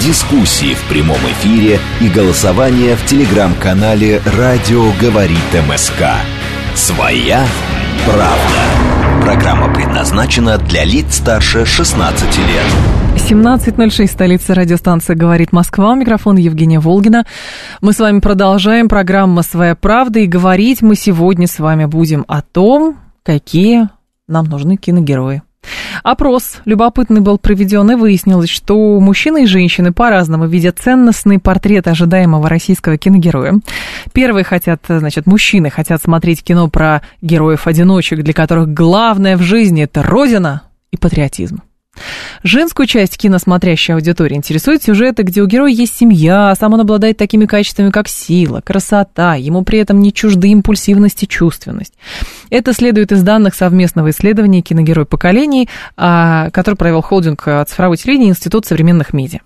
дискуссии в прямом эфире и голосование в телеграм-канале «Радио говорит МСК». Своя правда. Программа предназначена для лиц старше 16 лет. 17.06, столица радиостанции «Говорит Москва». Микрофон Евгения Волгина. Мы с вами продолжаем. Программа «Своя правда». И говорить мы сегодня с вами будем о том, какие нам нужны киногерои. Опрос любопытный был проведен, и выяснилось, что мужчины и женщины по-разному видят ценностный портрет ожидаемого российского киногероя. Первые хотят, значит, мужчины хотят смотреть кино про героев-одиночек, для которых главное в жизни – это родина и патриотизм. Женскую часть киносмотрящей аудитории интересует сюжеты, где у героя есть семья, а сам он обладает такими качествами, как сила, красота, ему при этом не чужды импульсивность и чувственность. Это следует из данных совместного исследования «Киногерой поколений», а, который провел холдинг а, цифровой телевидения Институт современных медиа.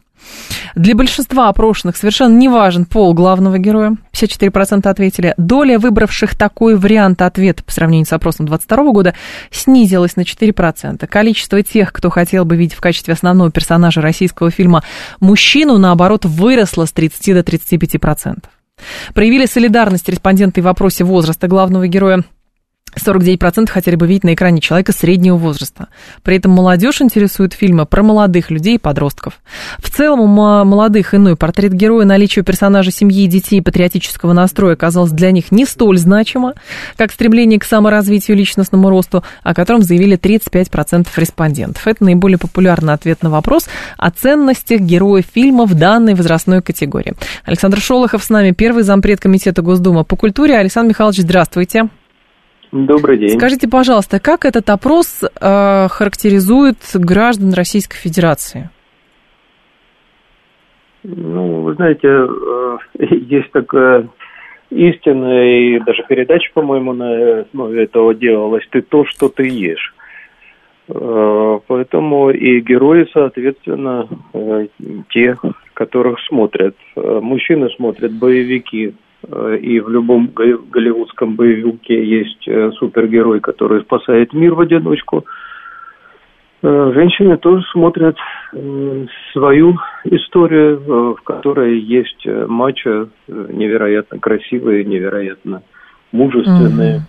Для большинства опрошенных совершенно не важен пол главного героя. 54% ответили. Доля выбравших такой вариант ответа по сравнению с опросом 2022 года снизилась на 4%. Количество тех, кто хотел бы видеть в качестве основного персонажа российского фильма мужчину, наоборот, выросло с 30 до 35%. Проявили солидарность респонденты в вопросе возраста главного героя. 49% хотели бы видеть на экране человека среднего возраста. При этом молодежь интересует фильмы про молодых людей и подростков. В целом у молодых иной портрет героя, наличие персонажа семьи, детей патриотического настроя оказалось для них не столь значимо, как стремление к саморазвитию личностному росту, о котором заявили 35% респондентов. Это наиболее популярный ответ на вопрос о ценностях героя фильма в данной возрастной категории. Александр Шолохов с нами, первый зампред Комитета Госдумы по культуре. Александр Михайлович, здравствуйте. Добрый день. Скажите, пожалуйста, как этот опрос э, характеризует граждан Российской Федерации? Ну, вы знаете, э, есть такая истина, и даже передача, по-моему, на основе этого делалась, ты то, что ты ешь. Э, поэтому и герои, соответственно, э, те, которых смотрят. Э, Мужчины смотрят боевики, и в любом голливудском боевике есть э, супергерой, который спасает мир в одиночку. Э, Женщины тоже смотрят э, свою историю, э, в которой есть э, мачо э, невероятно красивые, невероятно мужественные,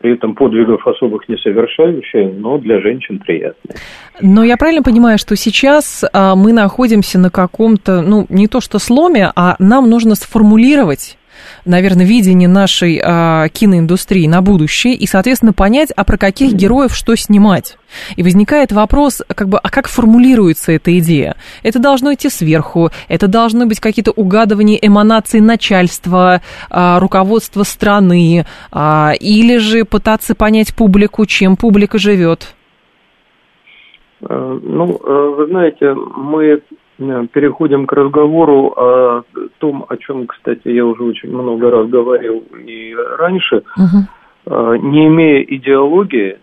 при этом подвигов особых не совершающие, но для женщин приятные. Но я правильно понимаю, что сейчас а, мы находимся на каком-то, ну, не то что сломе, а нам нужно сформулировать наверное, видение нашей а, киноиндустрии на будущее и, соответственно, понять, а про каких героев что снимать. И возникает вопрос, как бы, а как формулируется эта идея? Это должно идти сверху, это должны быть какие-то угадывания эманаций начальства, а, руководства страны, а, или же пытаться понять публику, чем публика живет. Э, Ну, э, вы знаете, мы э, переходим к разговору о том, о чем, кстати, я уже очень много раз говорил и раньше. Э, Не имея идеологии,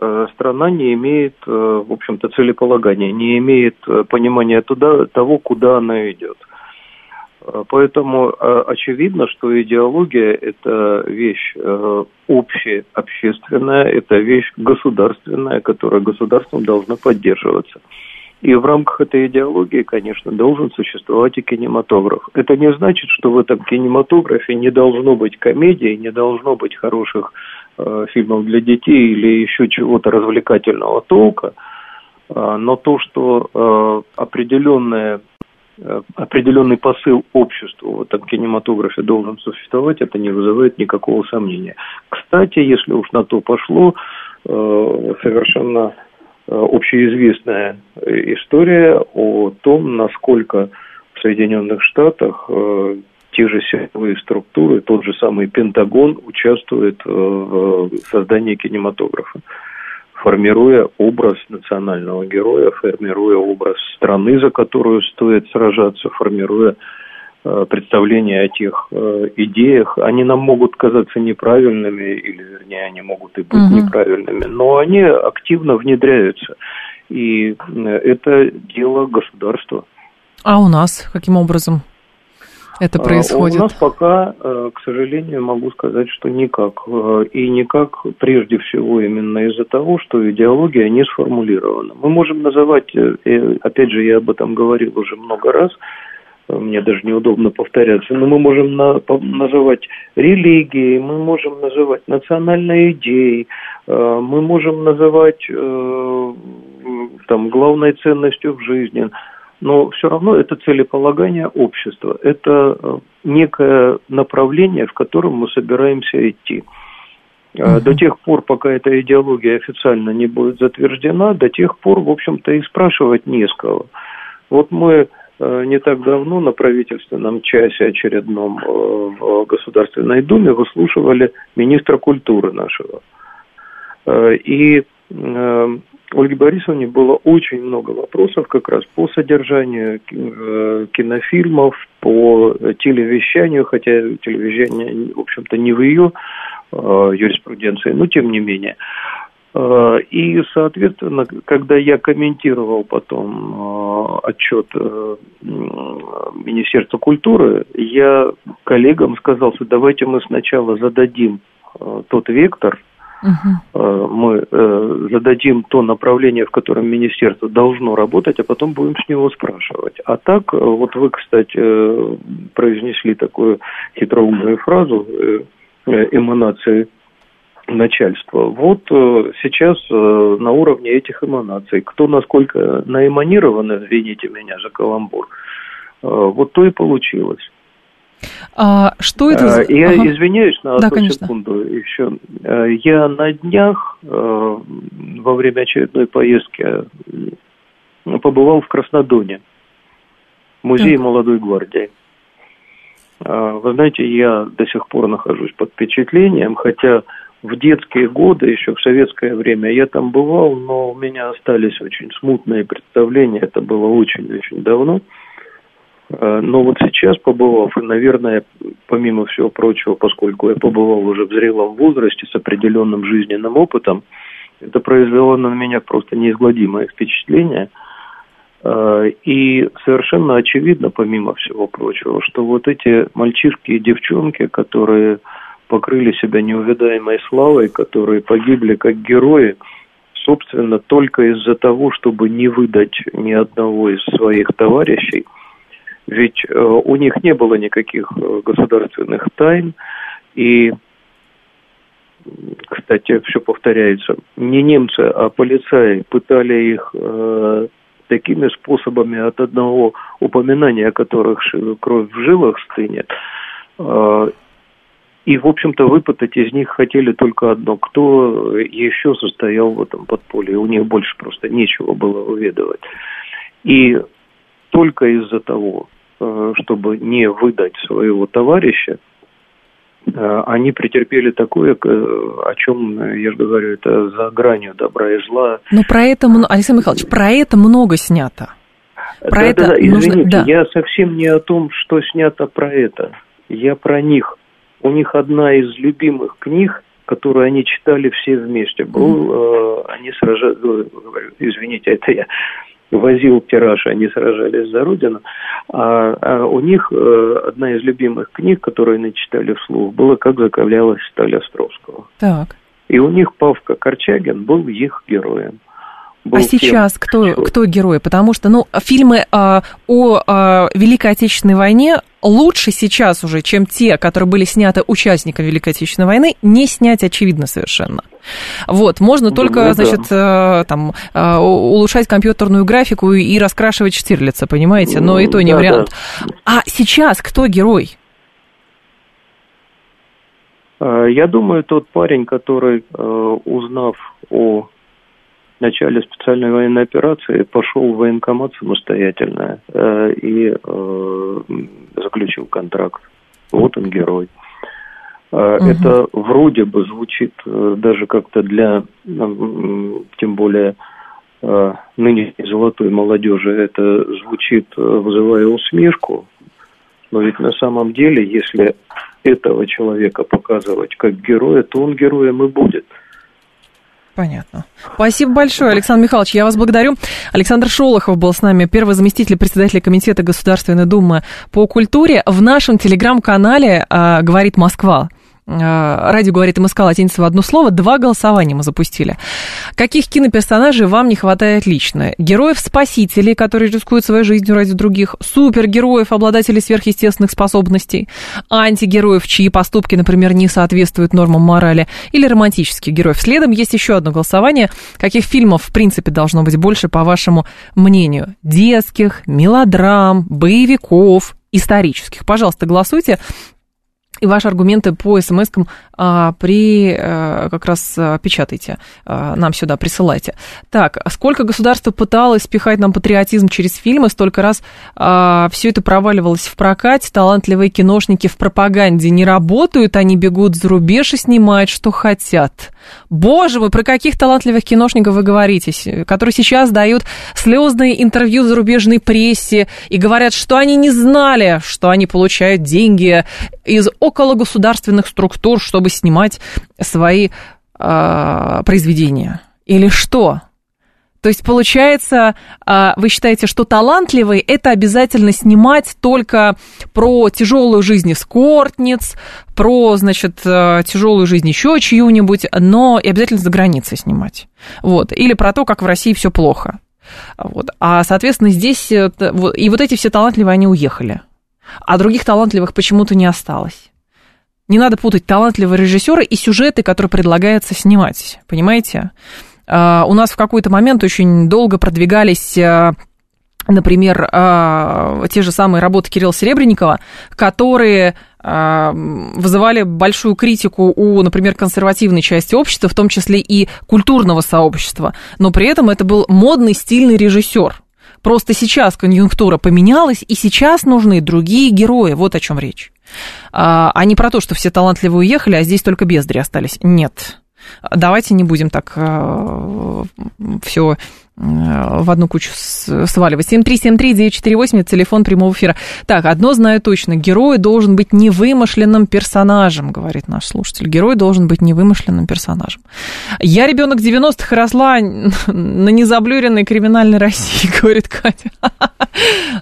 э, страна не имеет, э, в общем-то, целеполагания, не имеет э, понимания туда, того, куда она идет. Э, Поэтому э, очевидно, что идеология – это вещь э, общеобщественная, это вещь государственная, которая государством должна поддерживаться. И в рамках этой идеологии, конечно, должен существовать и кинематограф. Это не значит, что в этом кинематографе не должно быть комедии, не должно быть хороших э, фильмов для детей или еще чего-то развлекательного толка. А, но то, что э, определенное э, определенный посыл обществу в этом кинематографе должен существовать, это не вызывает никакого сомнения. Кстати, если уж на то пошло, э, совершенно э, общеизвестная э, история о том, насколько в Соединенных Штатах э, те же силовые структуры, тот же самый Пентагон участвует э, в создании кинематографа формируя образ национального героя, формируя образ страны, за которую стоит сражаться, формируя э, представления о тех э, идеях. Они нам могут казаться неправильными, или, вернее, они могут и быть угу. неправильными, но они активно внедряются. И это дело государства. А у нас каким образом? это происходит? У нас пока, э, к сожалению, могу сказать, что никак. Э, и никак прежде всего именно из-за того, что идеология не сформулирована. Мы можем называть, э, опять же, я об этом говорил уже много раз, мне даже неудобно повторяться, но мы можем на, называть религией, мы можем называть национальной идеей, мы можем называть там, главной ценностью в жизни – но все равно это целеполагание общества, это э, некое направление, в котором мы собираемся идти. Uh-huh. До тех пор, пока эта идеология официально не будет затверждена, до тех пор, в общем-то, и спрашивать не с кого. Вот мы э, не так давно на правительственном часе очередном в Государственной Думе выслушивали министра культуры нашего. И Ольге Борисовне было очень много вопросов как раз по содержанию э, кинофильмов, по телевещанию, хотя телевещание, в общем-то, не в ее э, юриспруденции, но тем не менее. Э, и, соответственно, когда я комментировал потом отчет Министерства культуры, я коллегам сказал, что давайте мы сначала зададим тот вектор, Угу. Мы э, зададим то направление, в котором министерство должно работать, а потом будем с него спрашивать. А так, э, вот вы, кстати, произнесли такую хитроумную фразу эманации начальства. Вот сейчас на уровне этих эманаций, кто насколько наэманирован, извините меня за каламбур, вот то и получилось. А, что это. Я ага. извиняюсь на одну конечно. секунду еще. Э, я на днях э, во время очередной поездки э, побывал в Краснодоне, музей так. молодой гвардии. Вы знаете, я до сих пор нахожусь под впечатлением, хотя в детские годы, еще в советское время, я там бывал, но у меня остались очень смутные представления, это было очень-очень давно. Э, но вот сейчас, побывав, и, наверное, помимо всего прочего, поскольку я побывал уже в зрелом возрасте с определенным жизненным опытом, это произвело на меня просто неизгладимое впечатление. Э, и совершенно очевидно, помимо всего прочего, что вот эти мальчишки и девчонки, которые покрыли себя неувидаемой славой, которые погибли как герои, собственно, только из-за того, чтобы не выдать ни одного из своих товарищей – ведь э, у них не было никаких э, государственных тайн, и, кстати, все повторяется, не немцы, а полицаи пытали их э, такими способами от одного упоминания, о которых кровь в жилах стынет, э, и, в общем-то, выпытать из них хотели только одно. Кто еще состоял в этом подполье? У них больше просто нечего было выведывать. И только из-за того, Э, чтобы не выдать своего товарища, э, они претерпели такое, о чем, я же говорю, это за гранью добра и зла. Но про это, Александр Михайлович, про это много снято. Про да, это да, извините, нужно... да. я совсем не о том, что снято про это. Я про них. У них одна из любимых книг, которую они читали все вместе, был, э, они сражались, извините, это я возил тираж, они сражались за Родину. А, а у них э, одна из любимых книг, которую они читали вслух, была «Как закалялась сталь Островского». Так. И у них Павка Корчагин был их героем а сейчас тем, кто, кто герой? Потому что, ну, фильмы э, о э, Великой Отечественной войне лучше сейчас уже, чем те, которые были сняты участниками Великой Отечественной войны, не снять очевидно совершенно. Вот, можно только, ну, значит, э, там, э, улучшать компьютерную графику и раскрашивать Штирлица, понимаете? Но и то не да, вариант. Да. А сейчас кто герой? Э, я думаю, тот парень, который, э, узнав о начале специальной военной операции пошел в военкомат самостоятельно э, и э, заключил контракт. Вот он герой. Угу. Это вроде бы звучит э, даже как-то для, тем более э, нынешней золотой молодежи, это звучит, вызывая усмешку. Но ведь на самом деле, если этого человека показывать как героя, то он героем и будет. Понятно. Спасибо большое, Александр Михайлович. Я вас благодарю. Александр Шолохов был с нами, первый заместитель председателя Комитета Государственной Думы по культуре. В нашем телеграм-канале а, «Говорит Москва» радио говорит МСК латиница в одно слово, два голосования мы запустили. Каких киноперсонажей вам не хватает лично? Героев-спасителей, которые рискуют своей жизнью ради других, супергероев, обладателей сверхъестественных способностей, антигероев, чьи поступки, например, не соответствуют нормам морали, или романтических героев. Следом есть еще одно голосование. Каких фильмов, в принципе, должно быть больше, по вашему мнению? Детских, мелодрам, боевиков, исторических. Пожалуйста, голосуйте и ваши аргументы по смс-кам а, при а, как раз а, печатайте, а, нам сюда присылайте. Так, сколько государство пыталось спихать нам патриотизм через фильмы, столько раз а, все это проваливалось в прокате, талантливые киношники в пропаганде не работают, они бегут за рубеж и снимают, что хотят. Боже мой, про каких талантливых киношников вы говорите, которые сейчас дают слезные интервью в зарубежной прессе и говорят, что они не знали, что они получают деньги из около государственных структур, чтобы снимать свои э, произведения. Или что? То есть, получается, а, вы считаете, что талантливый это обязательно снимать только про тяжелую жизнь эскортниц, про, значит, а, тяжелую жизнь еще чью-нибудь, но и обязательно за границей снимать. Вот. Или про то, как в России все плохо. Вот. А, соответственно, здесь э, и вот эти все талантливые, они уехали. А других талантливых почему-то не осталось. Не надо путать талантливого режиссера и сюжеты, которые предлагается снимать. Понимаете? А, у нас в какой-то момент очень долго продвигались а, например, а, те же самые работы Кирилла Серебренникова, которые вызывали большую критику у, например, консервативной части общества, в том числе и культурного сообщества. Но при этом это был модный, стильный режиссер. Просто сейчас конъюнктура поменялась, и сейчас нужны другие герои. Вот о чем речь. А не про то, что все талантливые уехали, а здесь только бездари остались. Нет. Давайте не будем так э, все э, в одну кучу сваливать. 7373948, это телефон прямого эфира. Так, одно знаю точно, герой должен быть невымышленным персонажем, говорит наш слушатель. Герой должен быть невымышленным персонажем. Я ребенок 90-х росла на незаблюренной криминальной России, говорит Катя.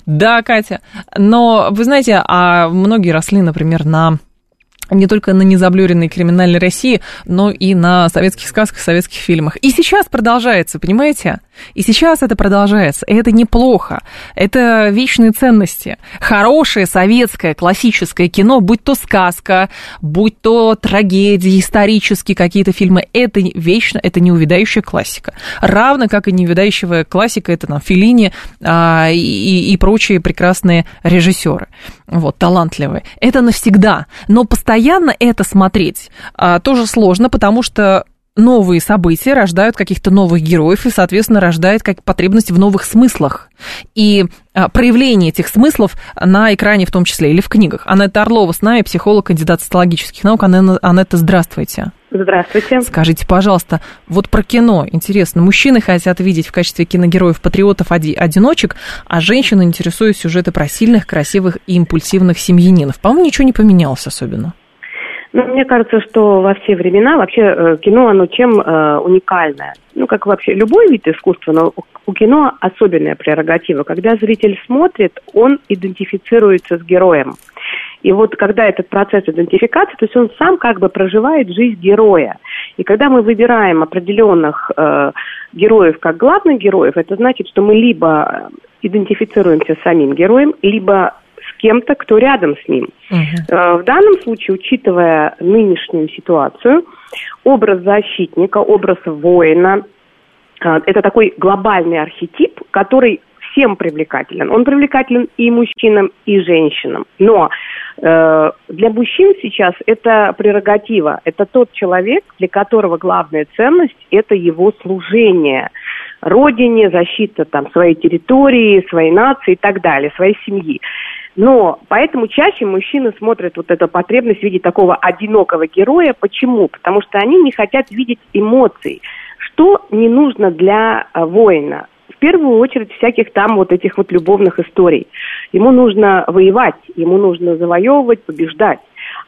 Да, Катя. Но, вы знаете, а многие росли, например, на не только на незаблюренной криминальной России, но и на советских сказках, советских фильмах. И сейчас продолжается, понимаете? И сейчас это продолжается. И это неплохо. Это вечные ценности. Хорошее советское классическое кино, будь то сказка, будь то трагедии, исторические какие-то фильмы, это вечно, это неувидающая классика. Равно как и неувидающая классика, это там Филини а, и, и прочие прекрасные режиссеры. Вот, талантливые. Это навсегда. Но постоянно это смотреть а, тоже сложно, потому что новые события рождают каких-то новых героев и, соответственно, рождает как потребность в новых смыслах. И а, проявление этих смыслов на экране в том числе или в книгах. Анетта Орлова с нами, психолог, кандидат социологических наук. Анетта, здравствуйте. Здравствуйте. Скажите, пожалуйста, вот про кино интересно. Мужчины хотят видеть в качестве киногероев патриотов одиночек, а женщины интересуют сюжеты про сильных, красивых и импульсивных семьянинов. По-моему, ничего не поменялось особенно. Ну, мне кажется, что во все времена вообще э, кино, оно чем э, уникальное? Ну, как вообще любой вид искусства, но у кино особенная прерогатива. Когда зритель смотрит, он идентифицируется с героем. И вот когда этот процесс идентификации, то есть он сам как бы проживает жизнь героя. И когда мы выбираем определенных э, героев как главных героев, это значит, что мы либо идентифицируемся с самим героем, либо кем-то, кто рядом с ним. Uh-huh. В данном случае, учитывая нынешнюю ситуацию, образ защитника, образ воина, э, это такой глобальный архетип, который всем привлекателен. Он привлекателен и мужчинам, и женщинам. Но э, для мужчин сейчас это прерогатива. Это тот человек, для которого главная ценность – это его служение родине, защита там, своей территории, своей нации и так далее, своей семьи. Но поэтому чаще мужчины смотрят вот эту потребность видеть такого одинокого героя. Почему? Потому что они не хотят видеть эмоций. Что не нужно для э, воина? в первую очередь всяких там вот этих вот любовных историй. Ему нужно воевать, ему нужно завоевывать, побеждать.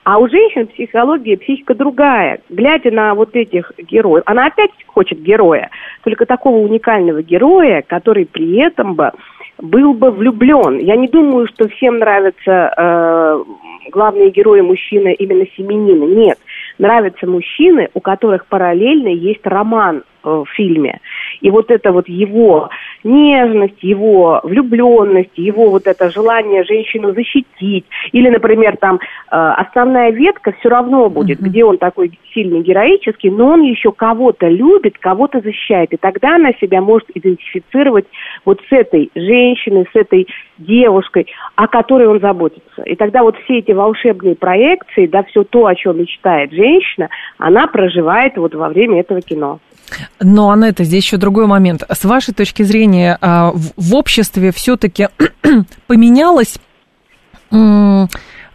А у женщин психология, психика другая. Глядя на вот этих героев, она опять хочет героя, только такого уникального героя, который при этом бы был бы влюблен. Я не думаю, что всем нравятся э, главные герои мужчины именно семенины. Нет, нравятся мужчины, у которых параллельно есть роман э, в фильме. И вот это вот его нежность, его влюбленность, его вот это желание женщину защитить. Или, например, там э, основная ветка все равно будет, mm-hmm. где он такой сильный, героический, но он еще кого-то любит, кого-то защищает. И тогда она себя может идентифицировать вот с этой женщиной, с этой девушкой, о которой он заботится. И тогда вот все эти волшебные проекции, да, все то, о чем мечтает женщина, она проживает вот во время этого кино. Но, Анетта, здесь еще другой момент. С вашей точки зрения, а, в обществе все-таки поменялось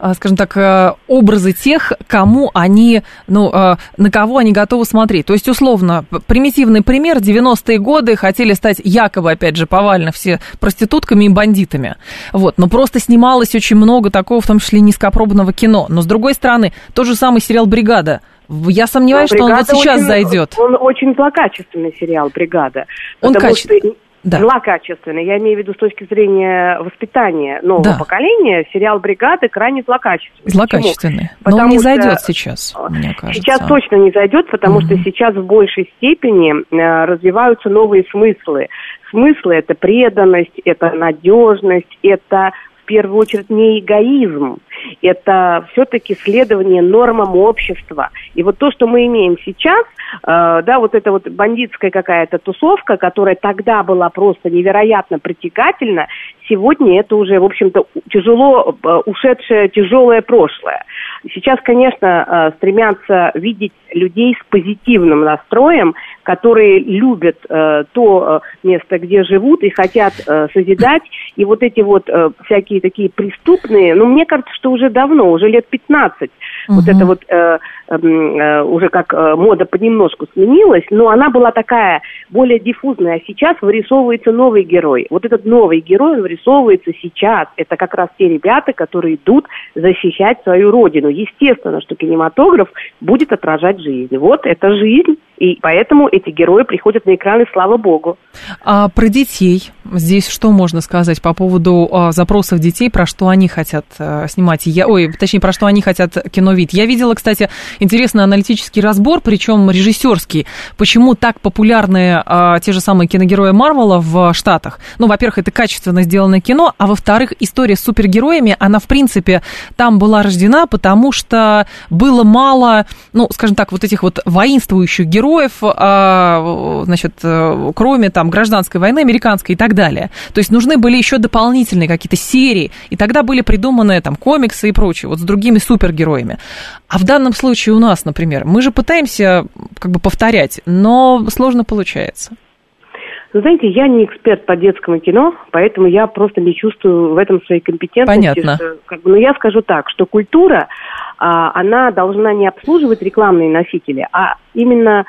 а, скажем так, э, образы тех, кому они, ну, э, на кого они готовы смотреть. То есть, условно, примитивный пример, 90-е годы хотели стать якобы, опять же, повально все проститутками и бандитами. Вот, но просто снималось очень много такого, в том числе низкопробного кино. Но, с другой стороны, тот же самый сериал «Бригада», я сомневаюсь, что он вот сейчас очень, зайдет. Он очень злокачественный сериал «Бригада». Он качественный. Что да. злокачественный. Я имею в виду с точки зрения воспитания нового да. поколения, сериал «Бригады» крайне злокачественный. Злокачественный. Почему? Но потому он не зайдет сейчас, мне кажется. Сейчас точно не зайдет, потому mm-hmm. что сейчас в большей степени э, развиваются новые смыслы. Смыслы – это преданность, это надежность, это в первую очередь не эгоизм, это все-таки следование нормам общества. И вот то, что мы имеем сейчас, э, да, вот эта вот бандитская какая-то тусовка, которая тогда была просто невероятно притягательна, сегодня это уже, в общем-то, тяжело э, ушедшее тяжелое прошлое. Сейчас, конечно, э, стремятся видеть людей с позитивным настроем, которые любят то место, где живут и хотят э, созидать. И вот эти вот всякие такие преступные, ну, мне кажется, что уже давно, уже лет 15, угу. вот это вот э, эм, э, уже как э, мода понемножку сменилась, но она была такая более диффузная, а сейчас вырисовывается новый герой. Вот этот новый герой, он вырисовывается сейчас. Это как раз те ребята, которые идут защищать свою родину. Естественно, что кинематограф будет отражать жизнь. Вот это жизнь, и поэтому эти герои приходят на экраны, слава богу. А про детей здесь что можно сказать по поводу а, запросов детей, про что они хотят а, снимать? Я, ой, точнее, про что они хотят кино видеть. Я видела, кстати, интересный аналитический разбор, причем режиссерский. Почему так популярны а, те же самые киногерои Марвела в Штатах? Ну, во-первых, это качественно сделанное кино, а во-вторых, история с супергероями, она, в принципе, там была рождена, потому что было мало, ну, скажем так, вот этих вот воинствующих героев, героев, а, значит, э, кроме там гражданской войны, американской и так далее. То есть нужны были еще дополнительные какие-то серии, и тогда были придуманы там комиксы и прочее, вот с другими супергероями. А в данном случае у нас, например, мы же пытаемся как бы повторять, но сложно получается. Вы знаете, я не эксперт по детскому кино, поэтому я просто не чувствую в этом своей компетентности. Понятно. Что, как бы, но я скажу так, что культура, а, она должна не обслуживать рекламные носители, а именно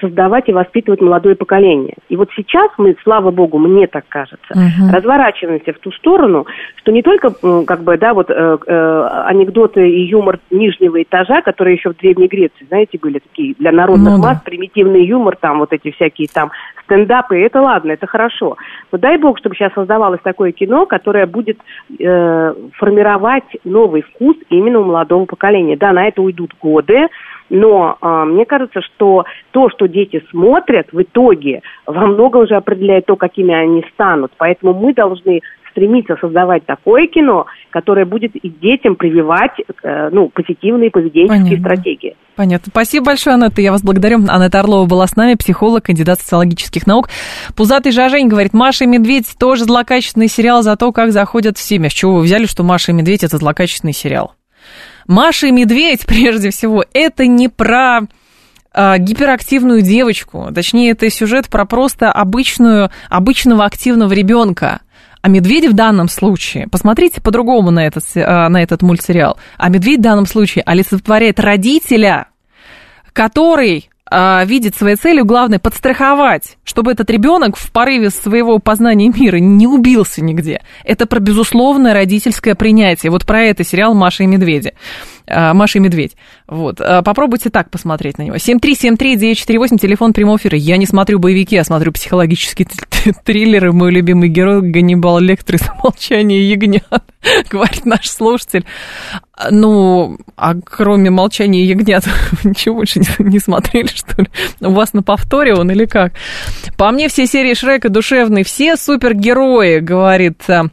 создавать и воспитывать молодое поколение. И вот сейчас мы, слава богу, мне так кажется, угу. разворачиваемся в ту сторону, что не только, как бы, да, вот э, э, анекдоты и юмор нижнего этажа, которые еще в Древней Греции, знаете, были такие для народных ну, масс, да. примитивный юмор, там вот эти всякие там стендапы, это ладно, это хорошо. Но дай бог, чтобы сейчас создавалось такое кино, которое будет э, формировать новый вкус именно у молодого поколения. Да, на это уйдут годы, но э, мне кажется, что то, что дети смотрят, в итоге во многом уже определяет то, какими они станут. Поэтому мы должны стремиться создавать такое кино, которое будет и детям прививать э, ну, позитивные поведенческие Понятно. стратегии. Понятно. Спасибо большое, Анетта. Я вас благодарю. Анетта Орлова была с нами, психолог, кандидат социологических наук. Пузатый Жажень говорит, Маша и Медведь тоже злокачественный сериал за то, как заходят в семьи. С чего вы взяли, что Маша и Медведь это злокачественный сериал? Маша и Медведь, прежде всего, это не про а, гиперактивную девочку. Точнее, это сюжет про просто обычную, обычного активного ребенка. А медведь в данном случае, посмотрите по-другому на этот, а, на этот мультсериал, а медведь в данном случае олицетворяет родителя, который а, видит своей целью главное подстраховать, чтобы этот ребенок в порыве своего познания мира не убился нигде. Это про безусловное родительское принятие. Вот про это сериал «Маша и медведи». А, Маша и Медведь. Вот. А, попробуйте так посмотреть на него. 7373948, телефон прямого эфира. Я не смотрю боевики, я смотрю психологические триллеры. Мой любимый герой Ганнибал Лектор из «Молчание ягнят», говорит наш слушатель. Ну, а кроме «Молчания ягнят» ничего больше не, не смотрели, что ли? У вас на повторе он или как? По мне все серии Шрека душевные, все супергерои, говорит а,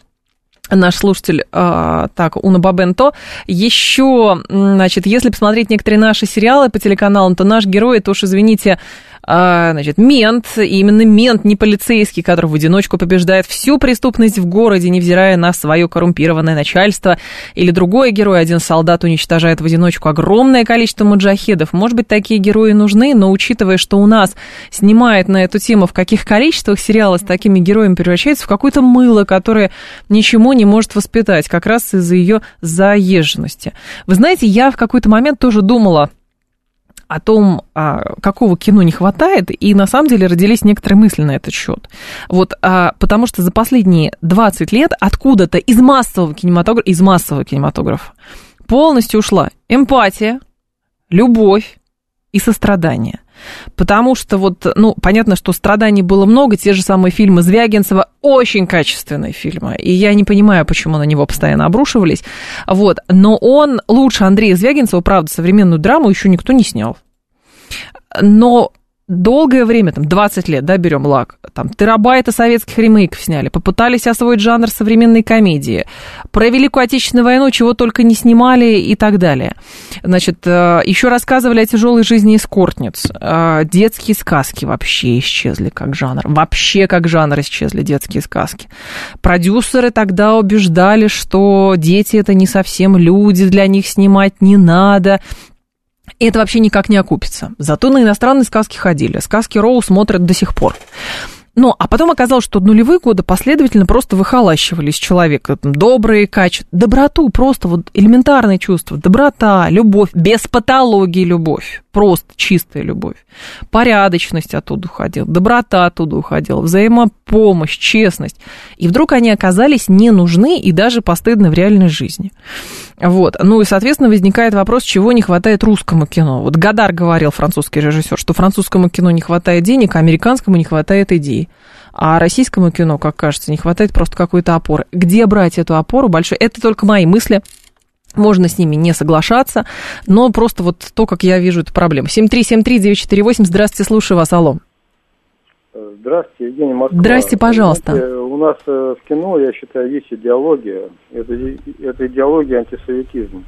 наш слушатель, э, так, Уна Бабенто. Еще, значит, если посмотреть некоторые наши сериалы по телеканалам, то наш герой, это уж, извините, значит, мент, и именно мент, не полицейский, который в одиночку побеждает всю преступность в городе, невзирая на свое коррумпированное начальство, или другой герой, один солдат уничтожает в одиночку огромное количество муджахедов. Может быть, такие герои нужны, но учитывая, что у нас снимает на эту тему, в каких количествах сериалы с такими героями превращается в какое-то мыло, которое ничему не может воспитать, как раз из-за ее заезженности. Вы знаете, я в какой-то момент тоже думала, о том, а, какого кино не хватает, и на самом деле родились некоторые мысли на этот счет. Вот, а, потому что за последние 20 лет откуда-то из массового кинематографа, из массового кинематографа полностью ушла эмпатия, любовь и сострадание. Потому что вот, ну, понятно, что страданий было много, те же самые фильмы Звягинцева, очень качественные фильмы, и я не понимаю, почему на него постоянно обрушивались, вот, но он лучше Андрея Звягинцева, правда, современную драму еще никто не снял. Но долгое время, там, 20 лет, да, берем лак, там, терабайты советских ремейков сняли, попытались освоить жанр современной комедии, про Великую Отечественную войну чего только не снимали и так далее. Значит, э, еще рассказывали о тяжелой жизни эскортниц, э, детские сказки вообще исчезли как жанр, вообще как жанр исчезли детские сказки. Продюсеры тогда убеждали, что дети это не совсем люди, для них снимать не надо, и это вообще никак не окупится. Зато на иностранные сказки ходили. Сказки Роу смотрят до сих пор. Ну, а потом оказалось, что нулевые годы последовательно просто выхолащивали из человека добрые качества, доброту, просто вот элементарные чувства, доброта, любовь, без патологии любовь, просто чистая любовь. Порядочность оттуда уходила, доброта оттуда уходила, взаимопомощь, честность. И вдруг они оказались не нужны и даже постыдны в реальной жизни. Вот. Ну и, соответственно, возникает вопрос, чего не хватает русскому кино. Вот Гадар говорил, французский режиссер, что французскому кино не хватает денег, а американскому не хватает идей. А российскому кино, как кажется, не хватает просто какой-то опоры. Где брать эту опору большой? Это только мои мысли. Можно с ними не соглашаться, но просто вот то, как я вижу эту проблему. 7373948, здравствуйте, слушаю вас, алло. Здравствуйте, Евгений Москва. Здрасте, пожалуйста. Знаете, у нас э, в кино, я считаю, есть идеология. Это, это идеология антисоветизма.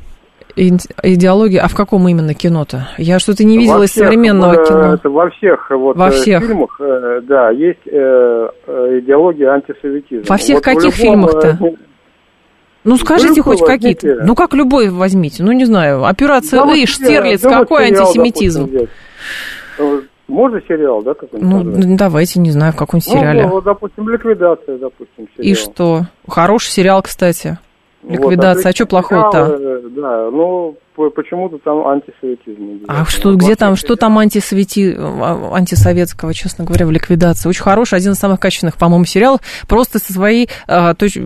Идеология, а в каком именно кино-то? Я что-то не видела из современного э, кино. Это во всех вот во э, всех. фильмах, да, есть идеология антисоветизма. Во всех вот каких фильмах-то? Ну, скажите Любой хоть какие-то. Ну, как любой возьмите. Ну, не знаю, операция Да, Ы, Штирлиц, какой да, сериал, антисемитизм? допустим. Можно сериал, да, какой-нибудь? Ну, назвать? давайте, не знаю, в каком сериале. Ну, вот, допустим, ликвидация, допустим, сериал. И что? Хороший сериал, кстати. Вот, Ликвидация. а что плохого-то? сериалы, Да, ну, по- почему-то там антисоветизм. А что, Вот где во там, что там антисовети... а, антисоветского, честно говоря, в ликвидации? Очень хороший, один из самых качественных, по-моему, сериалов. Просто со своей а, точ-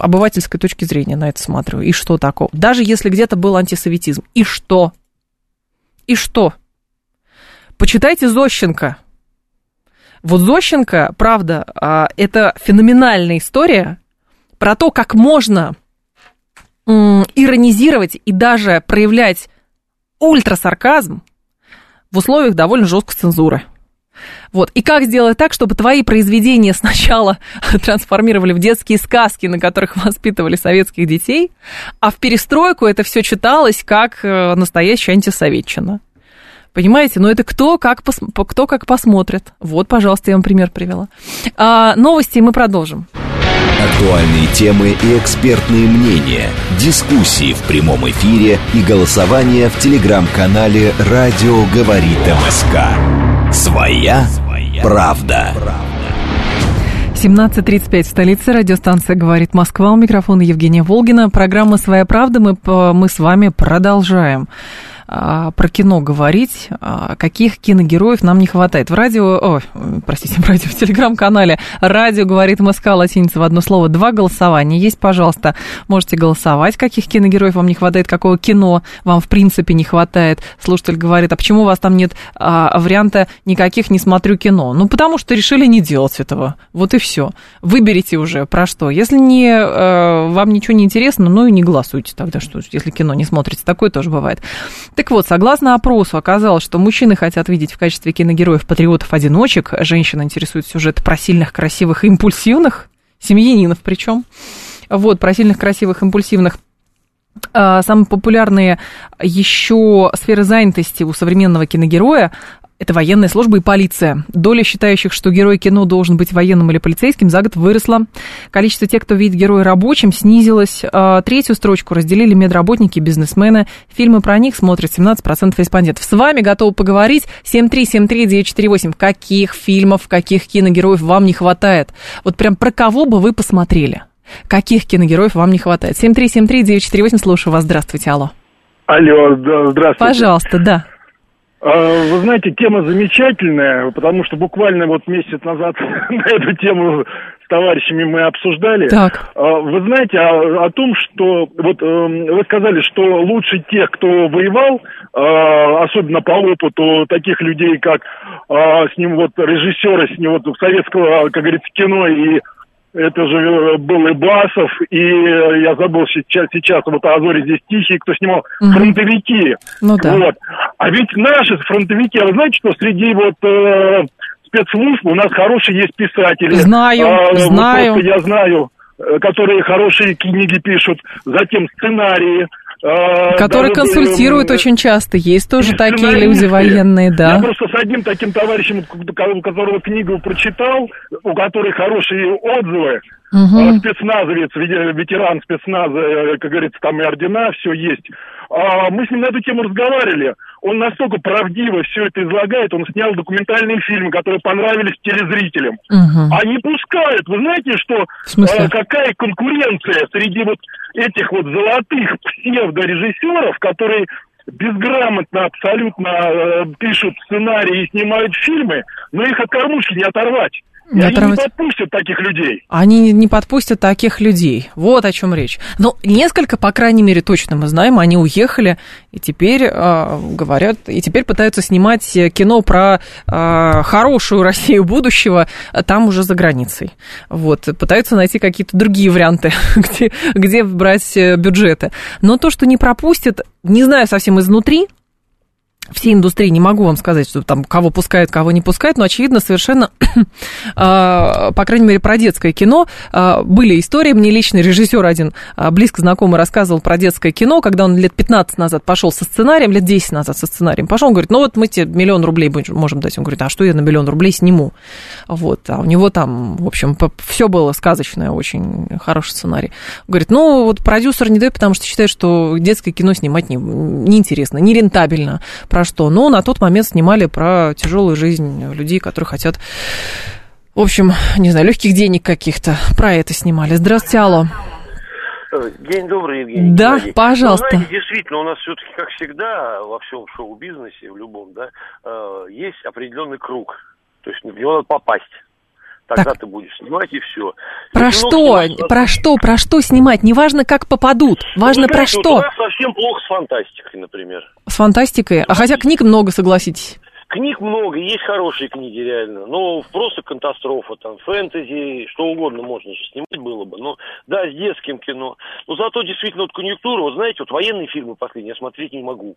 обывательской точки зрения на это смотрю. И что такого? Даже если где-то был антисоветизм. И что? И что? Почитайте Зощенко. Вот Зощенко, правда, а, это феноменальная история про то, как можно иронизировать и даже проявлять ультрасарказм в условиях довольно жесткой цензуры. Вот. И как сделать так, чтобы твои произведения сначала трансформировали в детские сказки, на которых воспитывали советских детей, а в перестройку это все читалось как э, настоящая антисоветчина. Понимаете? Но это кто как, пос... кто как посмотрит. Вот, пожалуйста, я вам пример привела. А, новости мы продолжим. Актуальные темы и экспертные мнения, дискуссии в прямом эфире и голосование в телеграм-канале «Радио говорит МСК». Своя правда. 17.35 в столице. Радиостанция «Говорит Москва». У микрофона Евгения Волгина. Программа «Своя правда». Мы, мы с вами продолжаем. А, про кино говорить, а, каких киногероев нам не хватает. В радио, о, простите, в радио, в телеграм-канале «Радио говорит МСК» латиница в одно слово, два голосования есть, пожалуйста, можете голосовать, каких киногероев вам не хватает, какого кино вам в принципе не хватает. Слушатель говорит, а почему у вас там нет а, варианта «никаких не смотрю кино»? Ну, потому что решили не делать этого, вот и все. Выберите уже про что. Если не, э, вам ничего не интересно, ну и не голосуйте тогда, что если кино не смотрите, такое тоже бывает. Так вот, согласно опросу, оказалось, что мужчины хотят видеть в качестве киногероев патриотов-одиночек, женщины интересуют сюжет про сильных, красивых импульсивных, семьянинов причем. Вот, про сильных, красивых, импульсивных а, Самые популярные еще сферы занятости у современного киногероя это военная служба и полиция. Доля считающих, что герой кино должен быть военным или полицейским, за год выросла. Количество тех, кто видит героя рабочим, снизилось. А, третью строчку разделили медработники, бизнесмены. Фильмы про них смотрят 17% респондентов. С вами готовы поговорить. 7373948. Каких фильмов, каких киногероев вам не хватает? Вот прям про кого бы вы посмотрели? Каких киногероев вам не хватает? 7373948, слушаю вас. Здравствуйте, алло. Алло, здравствуйте. Пожалуйста, да. А, вы знаете, тема замечательная, потому что буквально вот месяц назад на эту тему с товарищами мы обсуждали. Так. А, вы знаете о, о том, что вот эм, вы сказали, что лучше тех, кто воевал, а, особенно по опыту таких людей, как с ним вот режиссеры, с ним вот советского, как говорится, кино и это же э, был и Басов, и э, я забыл сейчас, сейчас вот Азори здесь тихий, кто снимал угу. фронтовики. Ну да. Вот. А ведь наши фронтовики, а вы знаете, что среди вот э, спецслужб у нас хорошие есть писатели. Знаю, а, знаю. Вот я знаю, э, которые хорошие книги пишут, затем сценарии. А, Которые даже, консультируют очень часто. Есть тоже такие люди военные, да. Я просто с одним таким товарищем, которого книгу прочитал, у которой хорошие отзывы, угу. спецназовец, ветеран спецназа, э, как говорится, там и ордена, все есть. А, мы с ним на эту тему разговаривали. Он настолько правдиво все это излагает, он снял документальные фильмы, которые понравились телезрителям. Угу. А не пускают. Вы знаете, что а, какая конкуренция среди вот этих вот золотых псевдорежиссеров, которые безграмотно абсолютно э, пишут сценарии и снимают фильмы, но их от кормушки не оторвать. Не они не подпустят таких людей. Они не подпустят таких людей. Вот о чем речь. Но несколько, по крайней мере, точно мы знаем, они уехали и теперь э, говорят, и теперь пытаются снимать кино про э, хорошую Россию будущего а там уже за границей. Вот, пытаются найти какие-то другие варианты, где, где брать э, бюджеты. Но то, что не пропустят, не знаю совсем изнутри, всей индустрии не могу вам сказать, что там кого пускают, кого не пускают, но очевидно совершенно, а, по крайней мере, про детское кино а, были истории. Мне лично режиссер один а, близко знакомый рассказывал про детское кино, когда он лет 15 назад пошел со сценарием, лет 10 назад со сценарием пошел, он говорит, ну вот мы тебе миллион рублей можем дать. Он говорит, а что я на миллион рублей сниму? Вот, а у него там, в общем, все было сказочное, очень хороший сценарий. Говорит, ну вот продюсер не дает, потому что считает, что детское кино снимать не, неинтересно, нерентабельно про что. Но на тот момент снимали про тяжелую жизнь людей, которые хотят, в общем, не знаю, легких денег каких-то. Про это снимали. Здравствуйте, алло. День добрый, Евгений. Да, Геннадий. пожалуйста. Ну, знаете, действительно, у нас все-таки, как всегда, во всем шоу-бизнесе, в любом, да, э, есть определенный круг. То есть в него надо попасть. Тогда так. ты будешь снимать и все. Про что? Снимать, про что? Про что снимать? Неважно, как попадут. Важно ну, знаете, про что. Вот у нас совсем плохо с фантастикой, например. С фантастикой? А хотя книг много, согласитесь. Книг много, есть хорошие книги реально. Но просто катастрофа, там, фэнтези, что угодно можно же снимать было бы. Но да, с детским кино. Но зато действительно вот конъюнктура, вот знаете, вот военные фильмы последние я смотреть не могу.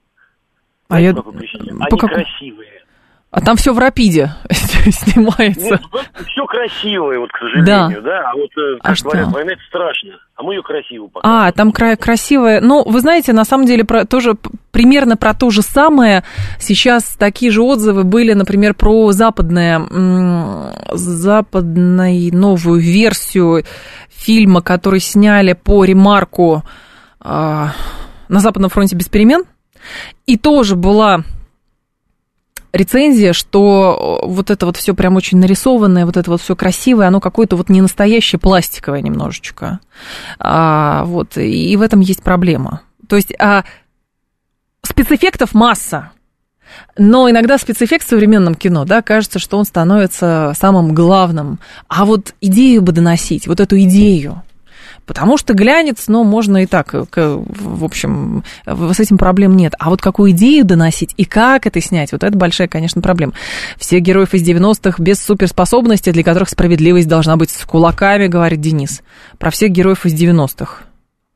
А я... Они как... красивые. А там все в рапиде снимается. Нет, все красивое, вот, к сожалению, да. да? А вот, э, как а говорят, что? война это страшно, а мы ее красиво показываем. А, там кра- красивое. Ну, вы знаете, на самом деле, про, тоже примерно про то же самое. Сейчас такие же отзывы были, например, про западное, западную новую версию фильма, который сняли по ремарку э- на Западном фронте без перемен. И тоже была рецензия, что вот это вот все прям очень нарисованное, вот это вот все красивое, оно какое-то вот не настоящее, пластиковое немножечко. А, вот, и в этом есть проблема. То есть, а спецэффектов масса. Но иногда спецэффект в современном кино, да, кажется, что он становится самым главным. А вот идею бы доносить, вот эту идею, Потому что глянец, ну, можно и так, в общем, с этим проблем нет. А вот какую идею доносить и как это снять, вот это большая, конечно, проблема. Всех героев из 90-х без суперспособностей, для которых справедливость должна быть с кулаками, говорит Денис. Про всех героев из 90-х.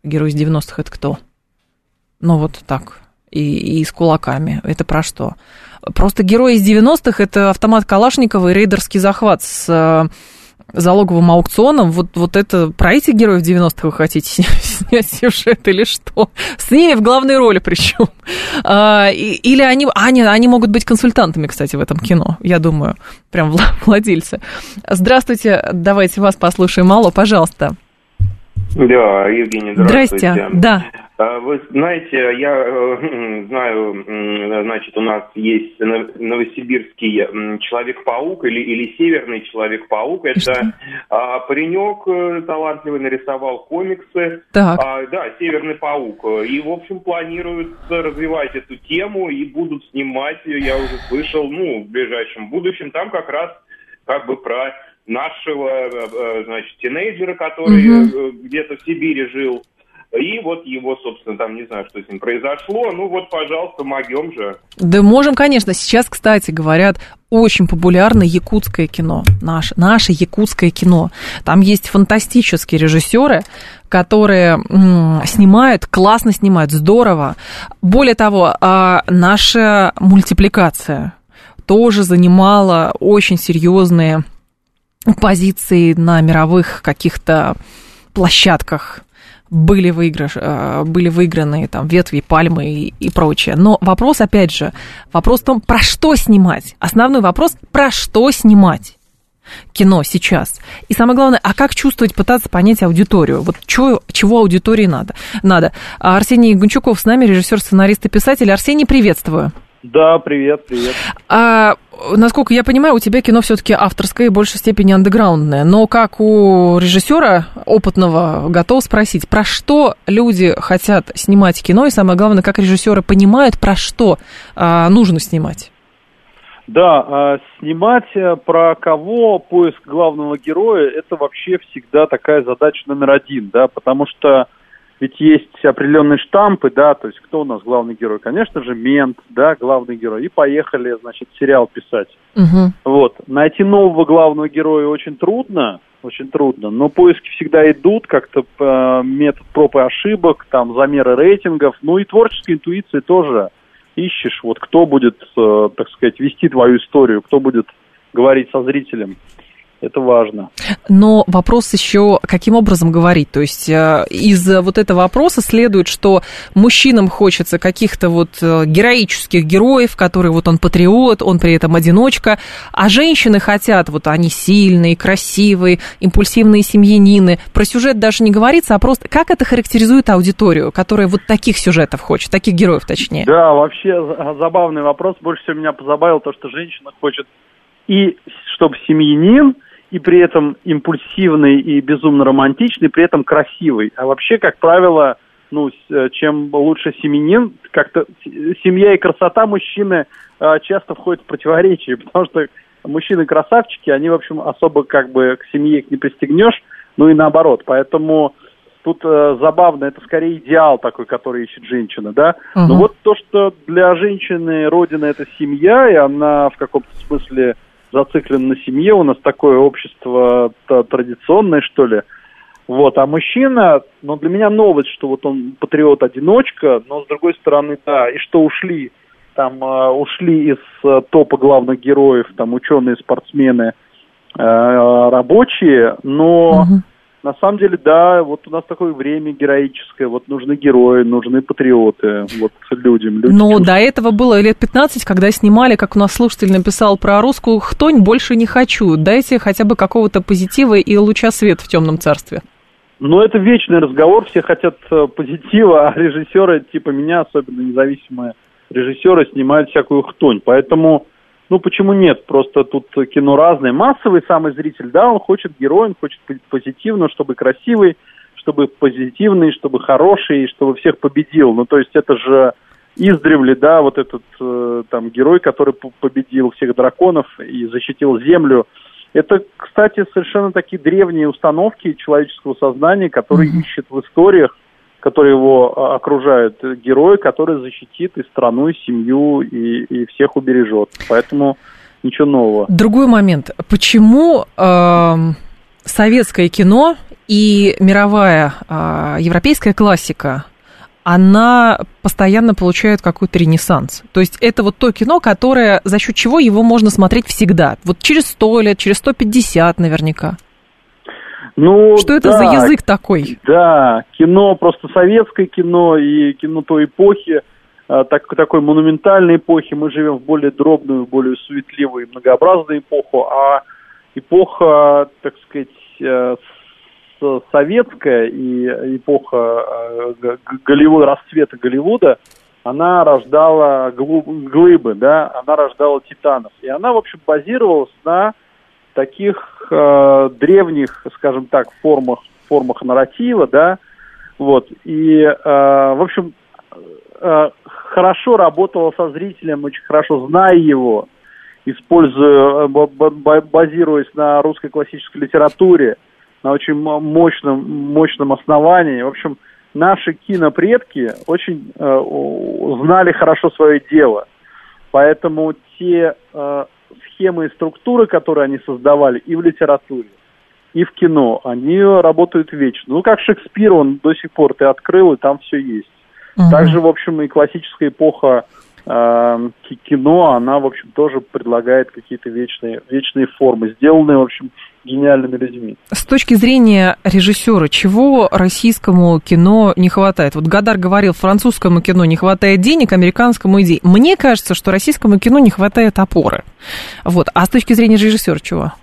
Герой из 90-х это кто? Ну, вот так. И, и с кулаками. Это про что? Просто герой из 90-х это автомат Калашникова и рейдерский захват с залоговым аукционом, вот, вот это про этих героев 90-х вы хотите снять сюжет или что? С ними в главной роли причем. А, или они, они, они могут быть консультантами, кстати, в этом кино, я думаю, прям владельцы. Здравствуйте, давайте вас послушаем. Алло, пожалуйста. Да, Евгений, здравствуйте. Здрасте, да. А, вы знаете, я э, знаю, значит, у нас есть новосибирский Человек-паук или, или Северный Человек-паук. Это а, паренек э, талантливый нарисовал комиксы. Так. А, да, Северный паук. И, в общем, планируют развивать эту тему и будут снимать, я уже слышал, ну, в ближайшем будущем. Там как раз как бы про нашего, э, значит, тинейджера, который угу. где-то в Сибири жил и вот его, собственно, там не знаю, что с ним произошло. Ну вот, пожалуйста, могем же. Да можем, конечно. Сейчас, кстати, говорят, очень популярно якутское кино. Наше, наше якутское кино. Там есть фантастические режиссеры, которые м, снимают, классно снимают, здорово. Более того, а, наша мультипликация тоже занимала очень серьезные позиции на мировых каких-то площадках были, выигрыш, э, были выиграны там ветви, пальмы и, и прочее. Но вопрос, опять же, вопрос в том, про что снимать. Основной вопрос, про что снимать кино сейчас. И самое главное, а как чувствовать, пытаться понять аудиторию? Вот чё, чего аудитории надо? надо. Арсений Гончуков с нами, режиссер, сценарист и писатель. Арсений, приветствую. Да, привет, привет. А, насколько я понимаю, у тебя кино все-таки авторское и в большей степени андеграундное. Но как у режиссера опытного готов спросить, про что люди хотят снимать кино, и самое главное, как режиссеры понимают, про что а, нужно снимать? Да, а, снимать э, про кого поиск главного героя это вообще всегда такая задача номер один, да, потому что ведь есть определенные штампы, да, то есть кто у нас главный герой? Конечно же, мент, да, главный герой. И поехали, значит, сериал писать. Угу. Вот. Найти нового главного героя очень трудно, очень трудно, но поиски всегда идут, как-то э, метод проб и ошибок, там, замеры рейтингов, ну и творческой интуиции тоже ищешь, вот кто будет, э, так сказать, вести твою историю, кто будет говорить со зрителем. Это важно. Но вопрос еще, каким образом говорить? То есть э, из вот этого вопроса следует, что мужчинам хочется каких-то вот э, героических героев, которые вот он патриот, он при этом одиночка, а женщины хотят, вот они сильные, красивые, импульсивные семьянины. Про сюжет даже не говорится, а просто как это характеризует аудиторию, которая вот таких сюжетов хочет, таких героев точнее? Да, вообще забавный вопрос. Больше всего меня позабавило то, что женщина хочет и чтобы семьянин, и при этом импульсивный и безумно романтичный, при этом красивый. А вообще, как правило, ну, э, чем лучше семенин, как-то семья и красота мужчины э, часто входят в противоречие, потому что мужчины красавчики, они, в общем, особо как бы к семье их не пристегнешь, ну и наоборот. Поэтому тут э, забавно, это скорее идеал такой, который ищет женщина, да. Uh-huh. Но вот то, что для женщины родина это семья, и она в каком-то смысле зациклен на семье, у нас такое общество традиционное, что ли. Вот, а мужчина, ну, для меня новость, что вот он патриот-одиночка, но с другой стороны, да, и что ушли, там, э, ушли из э, топа главных героев, там, ученые, спортсмены, э, рабочие, но угу. На самом деле, да, вот у нас такое время героическое, вот нужны герои, нужны патриоты, вот людям. Люди Но чувствуют. до этого было лет 15, когда снимали, как у нас слушатель написал про русскую хтонь, больше не хочу. Дайте хотя бы какого-то позитива и луча света в темном царстве. Ну, это вечный разговор, все хотят э, позитива, а режиссеры, типа меня, особенно независимые режиссеры, снимают всякую хтонь. Поэтому ну, почему нет? Просто тут кино разное. Массовый самый зритель, да, он хочет героя, он хочет быть позитивным, чтобы красивый, чтобы позитивный, чтобы хороший, чтобы всех победил. Ну, то есть это же издревле, да, вот этот э, там герой, который победил всех драконов и защитил Землю. Это, кстати, совершенно такие древние установки человеческого сознания, которые mm-hmm. ищет в историях, которые его а, окружают, герой, который защитит и страну, и семью, и, и всех убережет. Поэтому ничего нового. Другой момент. Почему э, советское кино и мировая э, европейская классика она постоянно получает какой-то ренессанс. То есть это вот то кино, которое, за счет чего его можно смотреть всегда. Вот через сто лет, через сто пятьдесят наверняка. Ну, Что это да, за язык такой? Да, кино, просто советское кино и кино той эпохи, а, так, такой монументальной эпохи. Мы живем в более дробную, более суетливую и многообразную эпоху, а эпоха, так сказать, э, советская и эпоха э, Голливуда, расцвета Голливуда, она рождала глыбы, да, она рождала титанов. И она, в общем, базировалась на таких э, древних, скажем так, формах, формах нарратива, да, вот. И, э, в общем, э, хорошо работала со зрителем, очень хорошо зная его, используя, э, базируясь на русской классической литературе, на очень мощном, мощном основании. В общем, наши кинопредки очень э, знали хорошо свое дело. Поэтому те э, схемы и структуры, которые они создавали и в литературе, и в кино, они работают вечно. Ну, как Шекспир, он до сих пор ты открыл, и там все есть. Угу. Также, в общем, и классическая эпоха э, кино, она, в общем, тоже предлагает какие-то вечные, вечные формы, сделанные, в общем, гениальными людьми. С точки зрения режиссера, чего российскому кино не хватает? Вот Гадар говорил, французскому кино не хватает денег, американскому идей. Мне кажется, что российскому кино не хватает опоры. Вот. А с точки зрения режиссера чего?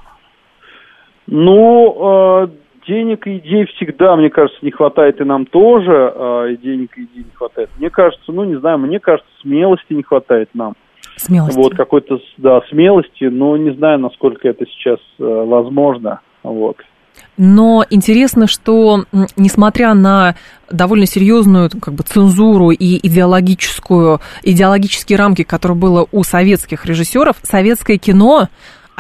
Ну, э, денег и идей всегда, мне кажется, не хватает и нам тоже. Э, и денег и идей не хватает. Мне кажется, ну, не знаю, мне кажется, смелости не хватает нам. Смелости. Вот, какой-то, да, смелости, но не знаю, насколько это сейчас э, возможно. Вот. Но интересно, что несмотря на довольно серьезную как бы, цензуру и идеологическую, идеологические рамки, которые было у советских режиссеров, советское кино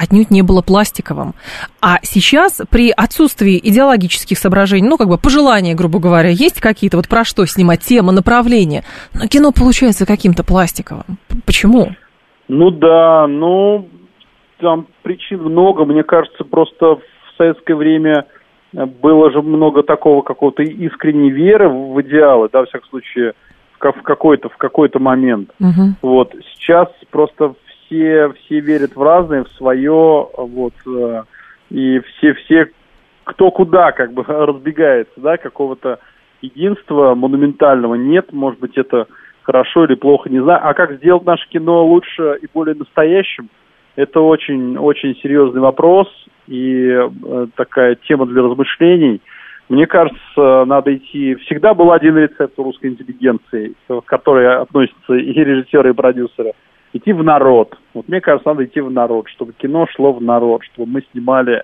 отнюдь не было пластиковым. А сейчас при отсутствии идеологических соображений, ну, как бы пожелания, грубо говоря, есть какие-то, вот про что снимать, тема, направление, но кино получается каким-то пластиковым. Почему? Ну да, ну, там причин много. Мне кажется, просто в советское время было же много такого какого-то искренней веры в идеалы, да, в всяком случае, в какой-то в какой-то момент. Угу. Вот сейчас просто все все верят в разное, в свое, вот э, и все все кто куда как бы разбегается, да, какого-то единства монументального нет. Может быть, это хорошо или плохо, не знаю. А как сделать наше кино лучше и более настоящим, это очень, очень серьезный вопрос и э, такая тема для размышлений. Мне кажется, надо идти... Всегда был один рецепт у русской интеллигенции, к которой относятся и режиссеры, и продюсеры. Идти в народ. Вот мне кажется, надо идти в народ, чтобы кино шло в народ, чтобы мы снимали